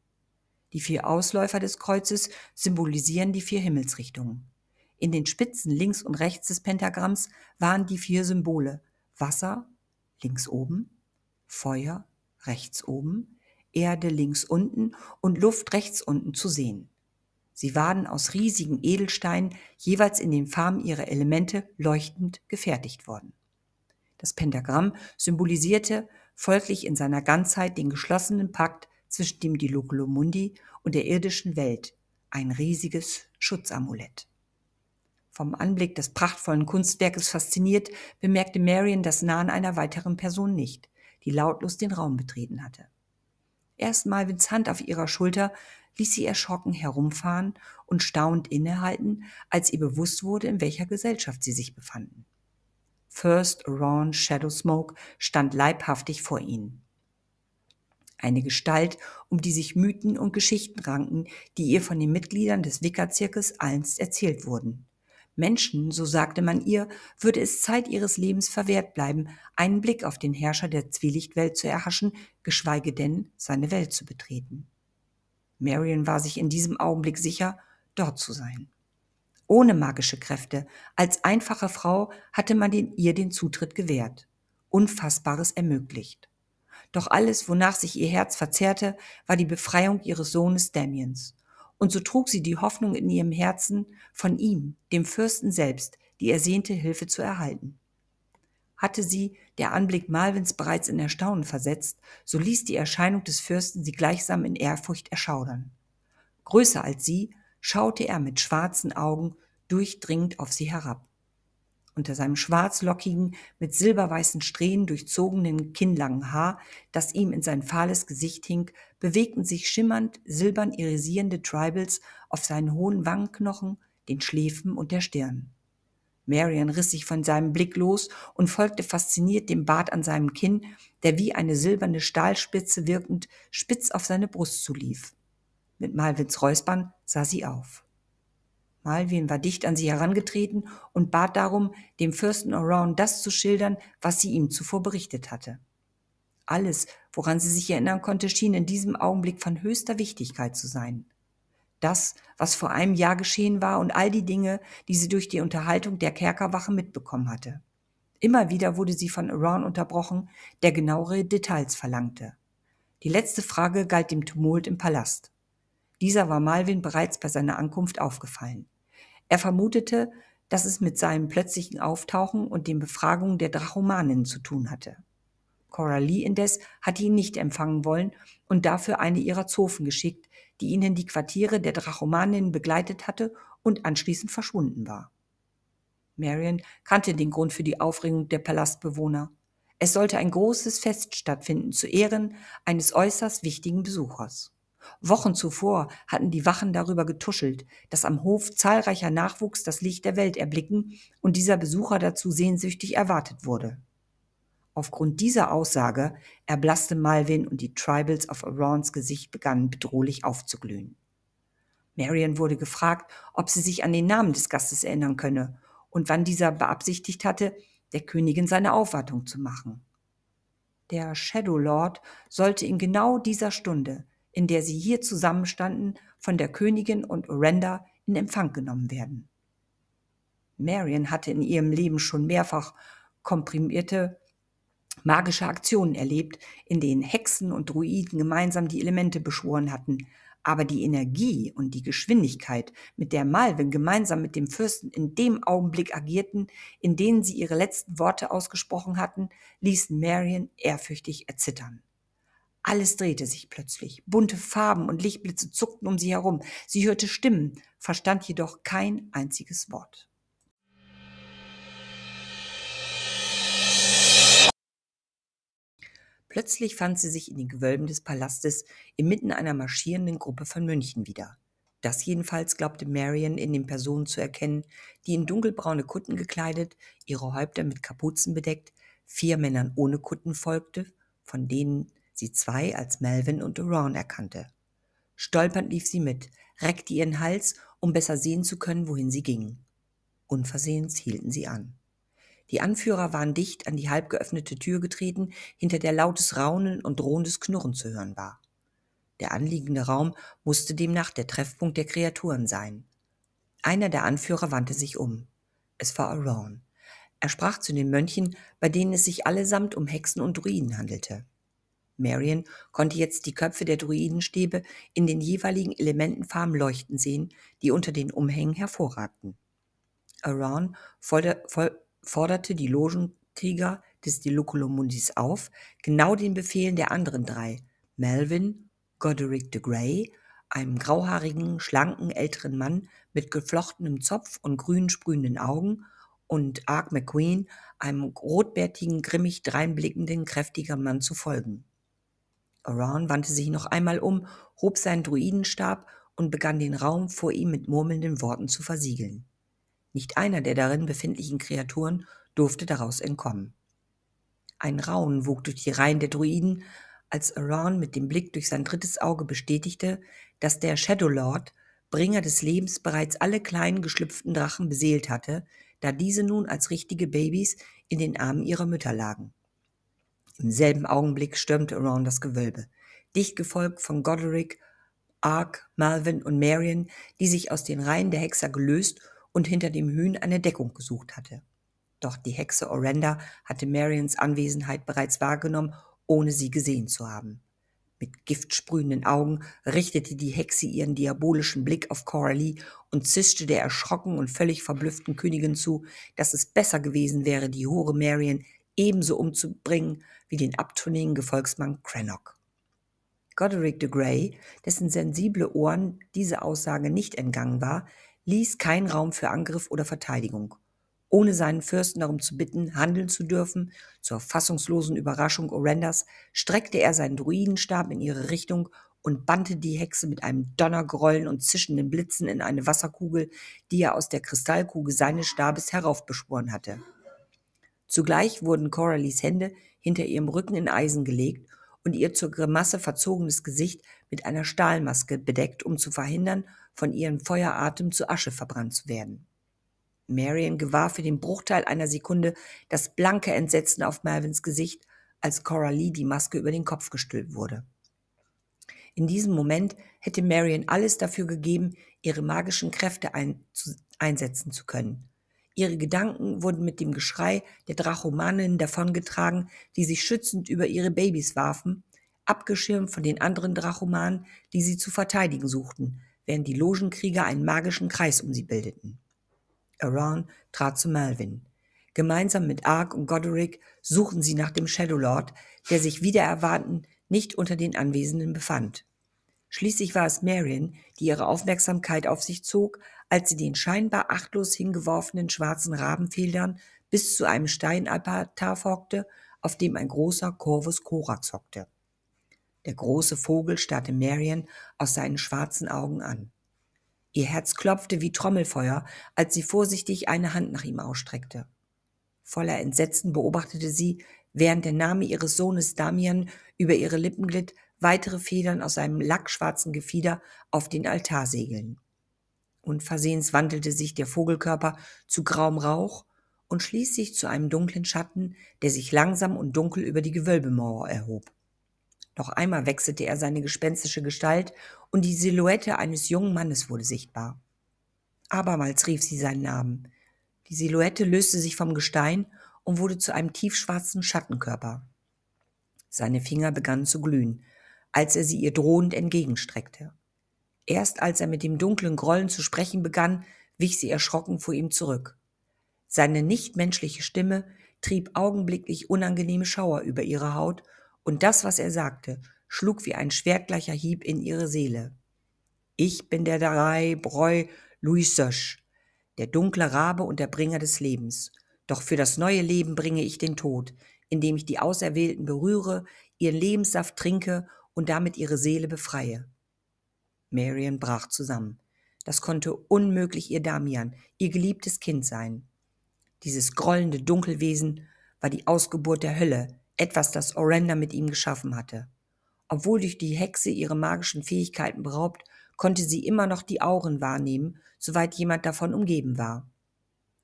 Die vier Ausläufer des Kreuzes symbolisieren die vier Himmelsrichtungen. In den Spitzen links und rechts des Pentagramms waren die vier Symbole Wasser links oben, Feuer rechts oben, Erde links unten und Luft rechts unten zu sehen. Sie waren aus riesigen Edelsteinen jeweils in den Farben ihrer Elemente leuchtend gefertigt worden. Das Pentagramm symbolisierte folglich in seiner Ganzheit den geschlossenen Pakt zwischen dem Diloculo Mundi und der irdischen Welt, ein riesiges Schutzamulett. Vom Anblick des prachtvollen Kunstwerkes fasziniert, bemerkte Marion das Nahen einer weiteren Person nicht, die lautlos den Raum betreten hatte. Erst Malvins Hand auf ihrer Schulter ließ sie erschrocken herumfahren und staunend innehalten, als ihr bewusst wurde, in welcher Gesellschaft sie sich befanden. First Ron Shadow Smoke stand leibhaftig vor ihnen eine Gestalt, um die sich Mythen und Geschichten ranken, die ihr von den Mitgliedern des Wicca-Zirkes einst erzählt wurden. Menschen, so sagte man ihr, würde es Zeit ihres Lebens verwehrt bleiben, einen Blick auf den Herrscher der Zwielichtwelt zu erhaschen, geschweige denn seine Welt zu betreten. Marion war sich in diesem Augenblick sicher, dort zu sein. Ohne magische Kräfte, als einfache Frau hatte man den, ihr den Zutritt gewährt, Unfassbares ermöglicht. Doch alles, wonach sich ihr Herz verzehrte, war die Befreiung ihres Sohnes Damiens. Und so trug sie die Hoffnung in ihrem Herzen, von ihm, dem Fürsten selbst, die ersehnte Hilfe zu erhalten. Hatte sie der Anblick Malvins bereits in Erstaunen versetzt, so ließ die Erscheinung des Fürsten sie gleichsam in Ehrfurcht erschaudern. Größer als sie schaute er mit schwarzen Augen durchdringend auf sie herab. Unter seinem schwarzlockigen, mit silberweißen Strähnen durchzogenen kinnlangen Haar, das ihm in sein fahles Gesicht hing, bewegten sich schimmernd silbern irisierende Tribals auf seinen hohen Wangenknochen, den Schläfen und der Stirn. Marion riss sich von seinem Blick los und folgte fasziniert dem Bart an seinem Kinn, der wie eine silberne Stahlspitze wirkend spitz auf seine Brust zulief. Mit Malvins Räuspern sah sie auf. Malvin war dicht an sie herangetreten und bat darum, dem Fürsten Around das zu schildern, was sie ihm zuvor berichtet hatte. Alles, woran sie sich erinnern konnte, schien in diesem Augenblick von höchster Wichtigkeit zu sein. Das, was vor einem Jahr geschehen war und all die Dinge, die sie durch die Unterhaltung der Kerkerwache mitbekommen hatte. Immer wieder wurde sie von Around unterbrochen, der genauere Details verlangte. Die letzte Frage galt dem Tumult im Palast. Dieser war Malvin bereits bei seiner Ankunft aufgefallen. Er vermutete, dass es mit seinem plötzlichen Auftauchen und den Befragungen der Drachomaninnen zu tun hatte. Coralie indes hatte ihn nicht empfangen wollen und dafür eine ihrer Zofen geschickt, die ihn in die Quartiere der Drachomaninnen begleitet hatte und anschließend verschwunden war. Marion kannte den Grund für die Aufregung der Palastbewohner. Es sollte ein großes Fest stattfinden zu Ehren eines äußerst wichtigen Besuchers. Wochen zuvor hatten die Wachen darüber getuschelt, dass am Hof zahlreicher Nachwuchs das Licht der Welt erblicken und dieser Besucher dazu sehnsüchtig erwartet wurde. Aufgrund dieser Aussage erblasste Malvin und die Tribals auf Arons Gesicht begannen bedrohlich aufzuglühen. Marion wurde gefragt, ob sie sich an den Namen des Gastes erinnern könne und wann dieser beabsichtigt hatte, der Königin seine Aufwartung zu machen. Der Shadow Lord sollte in genau dieser Stunde in der sie hier zusammenstanden, von der Königin und Orenda in Empfang genommen werden. Marion hatte in ihrem Leben schon mehrfach komprimierte magische Aktionen erlebt, in denen Hexen und Druiden gemeinsam die Elemente beschworen hatten, aber die Energie und die Geschwindigkeit, mit der Malvin gemeinsam mit dem Fürsten in dem Augenblick agierten, in denen sie ihre letzten Worte ausgesprochen hatten, ließen Marion ehrfürchtig erzittern. Alles drehte sich plötzlich. Bunte Farben und Lichtblitze zuckten um sie herum. Sie hörte Stimmen, verstand jedoch kein einziges Wort. Plötzlich fand sie sich in den Gewölben des Palastes inmitten einer marschierenden Gruppe von Mönchen wieder. Das jedenfalls glaubte Marion in den Personen zu erkennen, die in dunkelbraune Kutten gekleidet, ihre Häupter mit Kapuzen bedeckt, vier Männern ohne Kutten folgte, von denen sie zwei als Melvin und Ron erkannte. Stolpernd lief sie mit, reckte ihren Hals, um besser sehen zu können, wohin sie gingen. Unversehens hielten sie an. Die Anführer waren dicht an die halb geöffnete Tür getreten, hinter der lautes Raunen und drohendes Knurren zu hören war. Der anliegende Raum musste demnach der Treffpunkt der Kreaturen sein. Einer der Anführer wandte sich um. Es war Aron. Er sprach zu den Mönchen, bei denen es sich allesamt um Hexen und Druiden handelte. Marion konnte jetzt die Köpfe der Druidenstäbe in den jeweiligen Elementenfarben leuchten sehen, die unter den Umhängen hervorragten. Aran forderte die Logenkrieger des Diloculomundis auf, genau den Befehlen der anderen drei, Melvin, Goderic de Grey, einem grauhaarigen, schlanken, älteren Mann mit geflochtenem Zopf und grün sprühenden Augen, und Ark McQueen, einem rotbärtigen, grimmig dreinblickenden, kräftigen Mann zu folgen. Aran wandte sich noch einmal um, hob seinen Druidenstab und begann den Raum vor ihm mit murmelnden Worten zu versiegeln. Nicht einer der darin befindlichen Kreaturen durfte daraus entkommen. Ein Raunen wog durch die Reihen der Druiden, als Aran mit dem Blick durch sein drittes Auge bestätigte, dass der Shadow Lord, Bringer des Lebens, bereits alle kleinen geschlüpften Drachen beseelt hatte, da diese nun als richtige Babys in den Armen ihrer Mütter lagen. Im selben Augenblick stürmte Around das Gewölbe, dicht gefolgt von Goderic, Ark, Malvin und Marion, die sich aus den Reihen der Hexer gelöst und hinter dem Hühn eine Deckung gesucht hatte. Doch die Hexe Orenda hatte Marions Anwesenheit bereits wahrgenommen, ohne sie gesehen zu haben. Mit giftsprühenden Augen richtete die Hexe ihren diabolischen Blick auf Coralie und zischte der erschrocken und völlig verblüfften Königin zu, dass es besser gewesen wäre, die hure Marion ebenso umzubringen wie den abtrünnigen Gefolgsmann Crannock. Goderic de Grey, dessen sensible Ohren diese Aussage nicht entgangen war, ließ keinen Raum für Angriff oder Verteidigung. Ohne seinen Fürsten darum zu bitten, handeln zu dürfen, zur fassungslosen Überraschung Orendas streckte er seinen Druidenstab in ihre Richtung und bannte die Hexe mit einem Donnergrollen und zischenden Blitzen in eine Wasserkugel, die er aus der Kristallkugel seines Stabes heraufbeschworen hatte. Zugleich wurden Coralies Hände hinter ihrem Rücken in Eisen gelegt und ihr zur Grimasse verzogenes Gesicht mit einer Stahlmaske bedeckt, um zu verhindern, von ihrem Feueratem zu Asche verbrannt zu werden. Marion gewahr für den Bruchteil einer Sekunde das blanke Entsetzen auf Melvins Gesicht, als Coralie die Maske über den Kopf gestülpt wurde. In diesem Moment hätte Marion alles dafür gegeben, ihre magischen Kräfte ein, einsetzen zu können. Ihre Gedanken wurden mit dem Geschrei der Drachomaninnen davongetragen, die sich schützend über ihre Babys warfen, abgeschirmt von den anderen Drachomanen, die sie zu verteidigen suchten, während die Logenkrieger einen magischen Kreis um sie bildeten. Aran trat zu Melvin. Gemeinsam mit Ark und Goderic suchen sie nach dem Shadow Lord, der sich wieder erwarten nicht unter den Anwesenden befand. Schließlich war es Marion, die ihre Aufmerksamkeit auf sich zog, als sie den scheinbar achtlos hingeworfenen schwarzen Rabenfedern bis zu einem Steinaltar folgte, auf dem ein großer Corvus Corax hockte. Der große Vogel starrte Marion aus seinen schwarzen Augen an. Ihr Herz klopfte wie Trommelfeuer, als sie vorsichtig eine Hand nach ihm ausstreckte. Voller Entsetzen beobachtete sie, während der Name ihres Sohnes Damian über ihre Lippen glitt, weitere Federn aus seinem lackschwarzen Gefieder auf den Altar segeln. Unversehens wandelte sich der Vogelkörper zu grauem Rauch und schließlich zu einem dunklen Schatten, der sich langsam und dunkel über die Gewölbemauer erhob. Noch einmal wechselte er seine gespenstische Gestalt und die Silhouette eines jungen Mannes wurde sichtbar. Abermals rief sie seinen Namen. Die Silhouette löste sich vom Gestein und wurde zu einem tiefschwarzen Schattenkörper. Seine Finger begannen zu glühen, als er sie ihr drohend entgegenstreckte. Erst als er mit dem dunklen Grollen zu sprechen begann, wich sie erschrocken vor ihm zurück. Seine nichtmenschliche Stimme trieb augenblicklich unangenehme Schauer über ihre Haut, und das, was er sagte, schlug wie ein schwertgleicher Hieb in ihre Seele. Ich bin der Darai Breu Louis Sösch, der dunkle Rabe und der Bringer des Lebens. Doch für das neue Leben bringe ich den Tod, indem ich die Auserwählten berühre, ihren Lebenssaft trinke und damit ihre Seele befreie. Marion brach zusammen. Das konnte unmöglich ihr Damian, ihr geliebtes Kind sein. Dieses grollende Dunkelwesen war die Ausgeburt der Hölle, etwas, das Orenda mit ihm geschaffen hatte. Obwohl durch die Hexe ihre magischen Fähigkeiten beraubt, konnte sie immer noch die Auren wahrnehmen, soweit jemand davon umgeben war.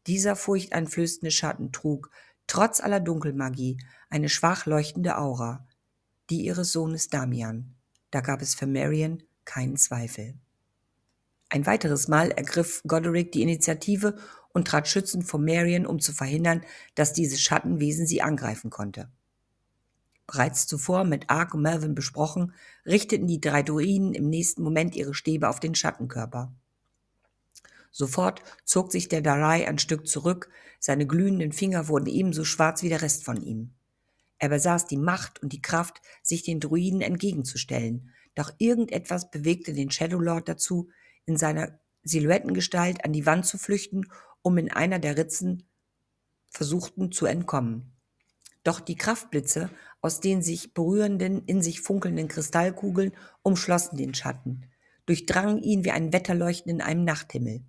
Dieser furchteinflößende Schatten trug, trotz aller Dunkelmagie, eine schwach leuchtende Aura, die ihres Sohnes Damian. Da gab es für Marion keinen Zweifel. Ein weiteres Mal ergriff Goderic die Initiative und trat schützend vor Marion, um zu verhindern, dass dieses Schattenwesen sie angreifen konnte. Bereits zuvor mit Ark und Melvin besprochen, richteten die drei Druiden im nächsten Moment ihre Stäbe auf den Schattenkörper. Sofort zog sich der Darai ein Stück zurück, seine glühenden Finger wurden ebenso schwarz wie der Rest von ihm. Er besaß die Macht und die Kraft, sich den Druiden entgegenzustellen, doch irgendetwas bewegte den Shadow Lord dazu, in seiner Silhouettengestalt an die Wand zu flüchten, um in einer der Ritzen versuchten zu entkommen. Doch die Kraftblitze aus den sich berührenden, in sich funkelnden Kristallkugeln umschlossen den Schatten, durchdrangen ihn wie ein Wetterleuchten in einem Nachthimmel.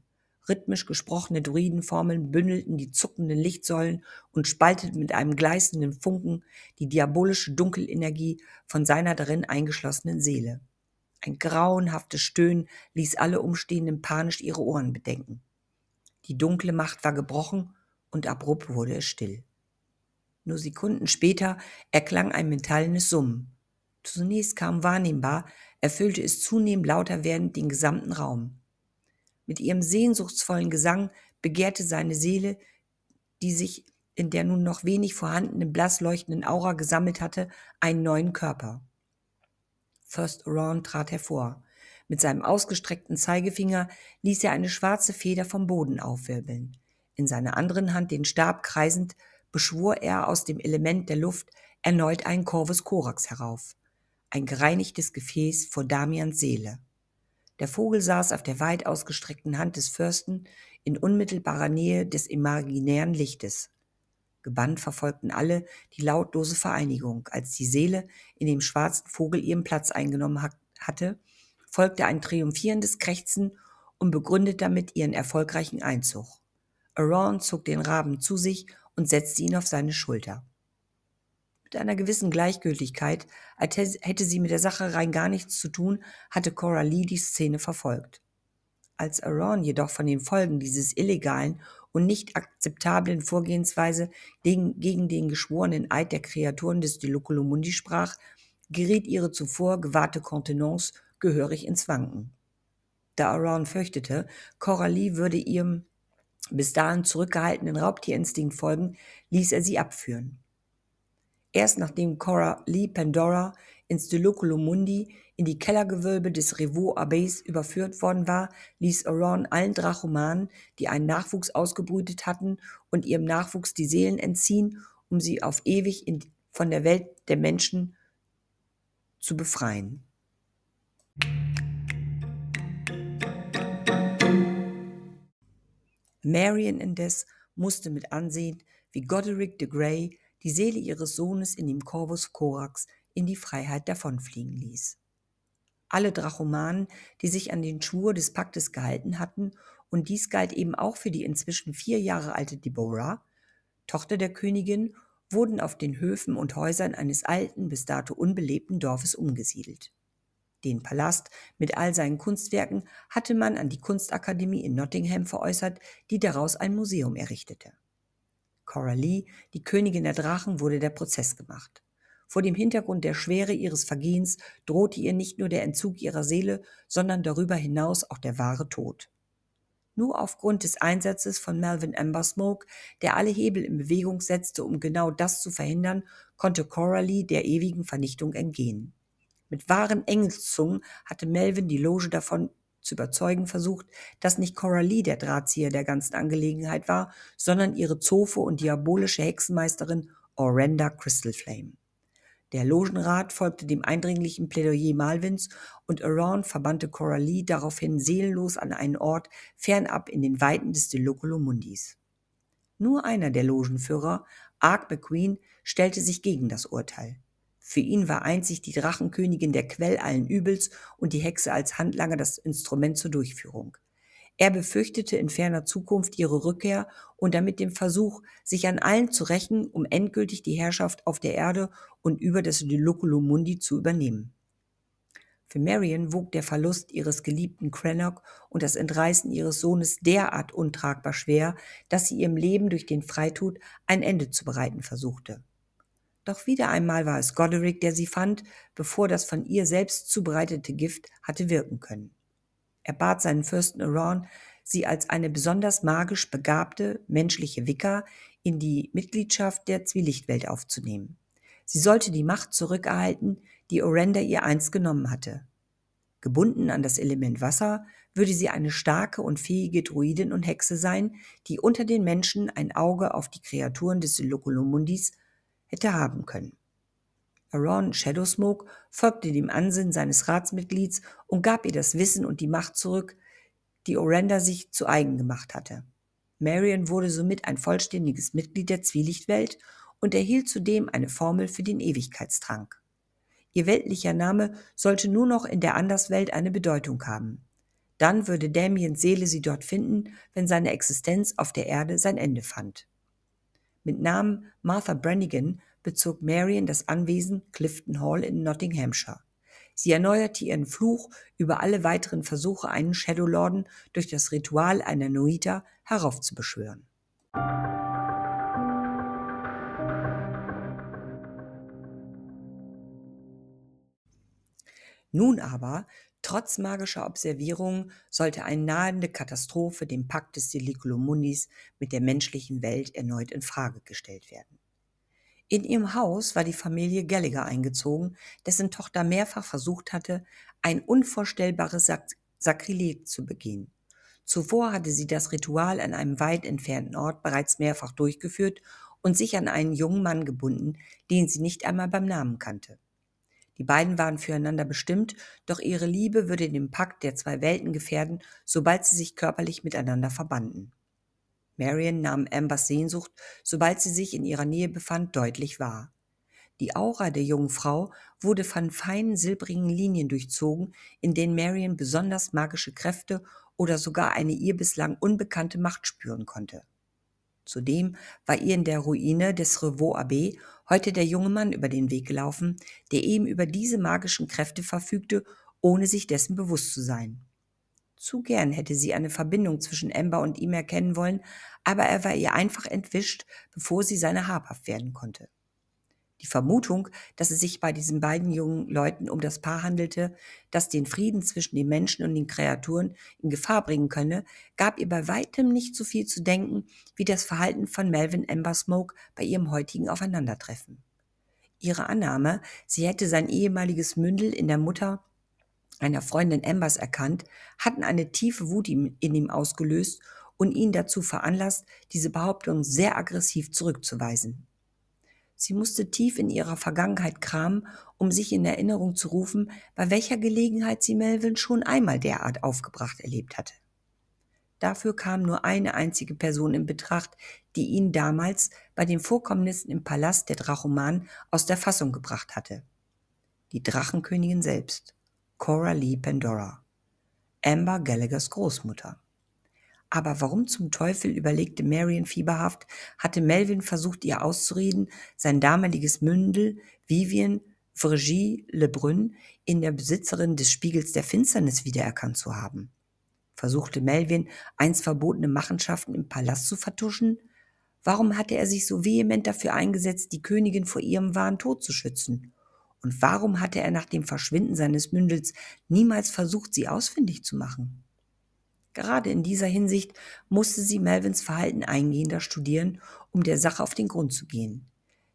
Rhythmisch gesprochene Druidenformeln bündelten die zuckenden Lichtsäulen und spalteten mit einem gleißenden Funken die diabolische Dunkelenergie von seiner darin eingeschlossenen Seele. Ein grauenhaftes Stöhnen ließ alle Umstehenden panisch ihre Ohren bedenken. Die dunkle Macht war gebrochen und abrupt wurde es still. Nur Sekunden später erklang ein metallenes Summen. Zunächst kaum wahrnehmbar, erfüllte es zunehmend lauter werdend den gesamten Raum. Mit ihrem sehnsuchtsvollen Gesang begehrte seine Seele, die sich in der nun noch wenig vorhandenen blass leuchtenden Aura gesammelt hatte, einen neuen Körper. First Ron trat hervor. Mit seinem ausgestreckten Zeigefinger ließ er eine schwarze Feder vom Boden aufwirbeln. In seiner anderen Hand den Stab kreisend beschwor er aus dem Element der Luft erneut einen Corvus Corax herauf, ein gereinigtes Gefäß vor Damians Seele. Der Vogel saß auf der weit ausgestreckten Hand des Fürsten in unmittelbarer Nähe des imaginären Lichtes. Gebannt verfolgten alle die lautlose Vereinigung, als die Seele in dem schwarzen Vogel ihren Platz eingenommen hatte, folgte ein triumphierendes Krächzen und begründet damit ihren erfolgreichen Einzug. Aron zog den Raben zu sich und setzte ihn auf seine Schulter. Mit einer gewissen Gleichgültigkeit, als hätte sie mit der Sache rein gar nichts zu tun, hatte Cora Lee die Szene verfolgt. Als Aron jedoch von den Folgen dieses illegalen und nicht akzeptablen Vorgehensweise gegen, den geschworenen Eid der Kreaturen des Diluculumundi sprach, geriet ihre zuvor gewahrte Kontenance gehörig ins Wanken. Da Aron fürchtete, Coralie würde ihrem bis dahin zurückgehaltenen Raubtierinstinkt folgen, ließ er sie abführen. Erst nachdem Cora Lee Pandora ins Diloculo Mundi in die Kellergewölbe des Revaux Abbeys überführt worden war, ließ Aron allen Drachomanen, die einen Nachwuchs ausgebrütet hatten und ihrem Nachwuchs die Seelen entziehen, um sie auf ewig in, von der Welt der Menschen zu befreien. Marion indes musste mit ansehen, wie Goderic de Grey die Seele ihres Sohnes in dem Corvus Corax in die Freiheit davonfliegen ließ. Alle Drachomanen, die sich an den Schwur des Paktes gehalten hatten, und dies galt eben auch für die inzwischen vier Jahre alte Deborah, Tochter der Königin, wurden auf den Höfen und Häusern eines alten, bis dato unbelebten Dorfes umgesiedelt. Den Palast mit all seinen Kunstwerken hatte man an die Kunstakademie in Nottingham veräußert, die daraus ein Museum errichtete. Cora Lee, die Königin der Drachen, wurde der Prozess gemacht. Vor dem Hintergrund der Schwere ihres Vergehens drohte ihr nicht nur der Entzug ihrer Seele, sondern darüber hinaus auch der wahre Tod. Nur aufgrund des Einsatzes von Melvin Amber Smoke, der alle Hebel in Bewegung setzte, um genau das zu verhindern, konnte Coralie der ewigen Vernichtung entgehen. Mit wahren Engelszungen hatte Melvin die Loge davon zu überzeugen versucht, dass nicht Coralie der Drahtzieher der ganzen Angelegenheit war, sondern ihre Zofe und diabolische Hexenmeisterin Orenda Crystal Flame. Der Logenrat folgte dem eindringlichen Plädoyer Malvins und Aron verbannte Coralie daraufhin seelenlos an einen Ort fernab in den Weiten des Deloculo Mundis. Nur einer der Logenführer, Ark McQueen, stellte sich gegen das Urteil. Für ihn war einzig die Drachenkönigin der Quell allen Übels und die Hexe als Handlanger das Instrument zur Durchführung. Er befürchtete in ferner Zukunft ihre Rückkehr und damit den Versuch, sich an allen zu rächen, um endgültig die Herrschaft auf der Erde und über das Diloculo Mundi zu übernehmen. Für Marion wog der Verlust ihres geliebten Crannock und das Entreißen ihres Sohnes derart untragbar schwer, dass sie ihrem Leben durch den Freitod ein Ende zu bereiten versuchte. Doch wieder einmal war es Goderic, der sie fand, bevor das von ihr selbst zubereitete Gift hatte wirken können. Er bat seinen Fürsten Aron, sie als eine besonders magisch begabte menschliche Wicca in die Mitgliedschaft der Zwielichtwelt aufzunehmen. Sie sollte die Macht zurückerhalten, die Orenda ihr einst genommen hatte. Gebunden an das Element Wasser würde sie eine starke und fähige Druidin und Hexe sein, die unter den Menschen ein Auge auf die Kreaturen des Locolomundis hätte haben können. Aaron Shadowsmoke folgte dem Ansinnen seines Ratsmitglieds und gab ihr das Wissen und die Macht zurück, die Orenda sich zu eigen gemacht hatte. Marion wurde somit ein vollständiges Mitglied der Zwielichtwelt und erhielt zudem eine Formel für den Ewigkeitstrank. Ihr weltlicher Name sollte nur noch in der Anderswelt eine Bedeutung haben. Dann würde Damiens Seele sie dort finden, wenn seine Existenz auf der Erde sein Ende fand. Mit Namen Martha Brannigan bezog Marion das Anwesen Clifton Hall in Nottinghamshire. Sie erneuerte ihren Fluch über alle weiteren Versuche, einen Shadowlorden durch das Ritual einer Noita heraufzubeschwören. Nun aber Trotz magischer Observierungen sollte eine nahende Katastrophe dem Pakt des Siliculumundis mit der menschlichen Welt erneut in Frage gestellt werden. In ihrem Haus war die Familie Gallagher eingezogen, dessen Tochter mehrfach versucht hatte, ein unvorstellbares Sak Sakrileg zu begehen. Zuvor hatte sie das Ritual an einem weit entfernten Ort bereits mehrfach durchgeführt und sich an einen jungen Mann gebunden, den sie nicht einmal beim Namen kannte. Die beiden waren füreinander bestimmt, doch ihre Liebe würde den Pakt der zwei Welten gefährden, sobald sie sich körperlich miteinander verbanden. Marion nahm Ambers Sehnsucht, sobald sie sich in ihrer Nähe befand, deutlich wahr. Die Aura der jungen Frau wurde von feinen silbrigen Linien durchzogen, in denen Marion besonders magische Kräfte oder sogar eine ihr bislang unbekannte Macht spüren konnte. Zudem war ihr in der Ruine des Revaux Abbé heute der junge Mann über den Weg gelaufen, der eben über diese magischen Kräfte verfügte, ohne sich dessen bewusst zu sein. Zu gern hätte sie eine Verbindung zwischen Amber und ihm erkennen wollen, aber er war ihr einfach entwischt, bevor sie seine habhaft werden konnte. Die Vermutung, dass es sich bei diesen beiden jungen Leuten um das Paar handelte, das den Frieden zwischen den Menschen und den Kreaturen in Gefahr bringen könne, gab ihr bei weitem nicht so viel zu denken wie das Verhalten von Melvin Amber Smoke bei ihrem heutigen Aufeinandertreffen. Ihre Annahme, sie hätte sein ehemaliges Mündel in der Mutter einer Freundin Ambers erkannt, hatten eine tiefe Wut in ihm ausgelöst und ihn dazu veranlasst, diese Behauptung sehr aggressiv zurückzuweisen. Sie musste tief in ihrer Vergangenheit kramen, um sich in Erinnerung zu rufen, bei welcher Gelegenheit sie Melvin schon einmal derart aufgebracht erlebt hatte. Dafür kam nur eine einzige Person in Betracht, die ihn damals bei den Vorkommnissen im Palast der Drachoman aus der Fassung gebracht hatte. Die Drachenkönigin selbst, Cora Lee Pandora, Amber Gallaghers Großmutter. Aber warum zum Teufel, überlegte Marion fieberhaft, hatte Melvin versucht, ihr auszureden, sein damaliges Mündel, Vivian Virgie Lebrun, in der Besitzerin des Spiegels der Finsternis wiedererkannt zu haben? Versuchte Melvin, einst verbotene Machenschaften im Palast zu vertuschen? Warum hatte er sich so vehement dafür eingesetzt, die Königin vor ihrem wahren Tod zu schützen? Und warum hatte er nach dem Verschwinden seines Mündels niemals versucht, sie ausfindig zu machen? Gerade in dieser Hinsicht musste sie Melvins Verhalten eingehender studieren, um der Sache auf den Grund zu gehen.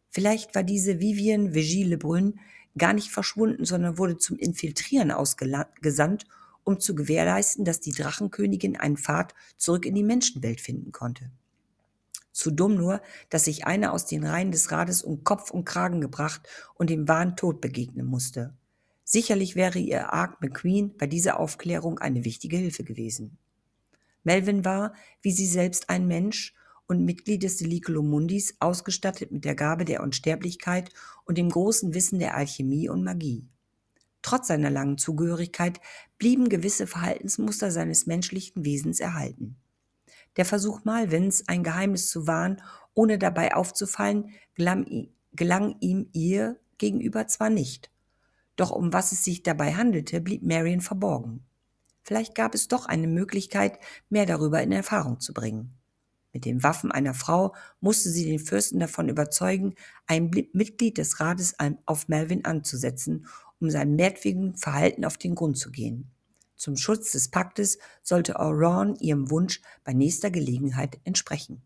Vielleicht war diese Vivian Vigie Lebrun gar nicht verschwunden, sondern wurde zum Infiltrieren ausgesandt, um zu gewährleisten, dass die Drachenkönigin einen Pfad zurück in die Menschenwelt finden konnte. Zu dumm nur, dass sich einer aus den Reihen des Rades um Kopf und Kragen gebracht und dem wahren Tod begegnen musste. Sicherlich wäre ihr Ark McQueen bei dieser Aufklärung eine wichtige Hilfe gewesen. Melvin war, wie sie selbst, ein Mensch und Mitglied des Deliculo Mundis, ausgestattet mit der Gabe der Unsterblichkeit und dem großen Wissen der Alchemie und Magie. Trotz seiner langen Zugehörigkeit blieben gewisse Verhaltensmuster seines menschlichen Wesens erhalten. Der Versuch Malvins, ein Geheimnis zu wahren, ohne dabei aufzufallen, gelang ihm ihr gegenüber zwar nicht. Doch um was es sich dabei handelte, blieb Marion verborgen. Vielleicht gab es doch eine Möglichkeit, mehr darüber in Erfahrung zu bringen. Mit den Waffen einer Frau musste sie den Fürsten davon überzeugen, ein Mitglied des Rates auf Melvin anzusetzen, um seinem merkwürdigen Verhalten auf den Grund zu gehen. Zum Schutz des Paktes sollte Auron ihrem Wunsch bei nächster Gelegenheit entsprechen.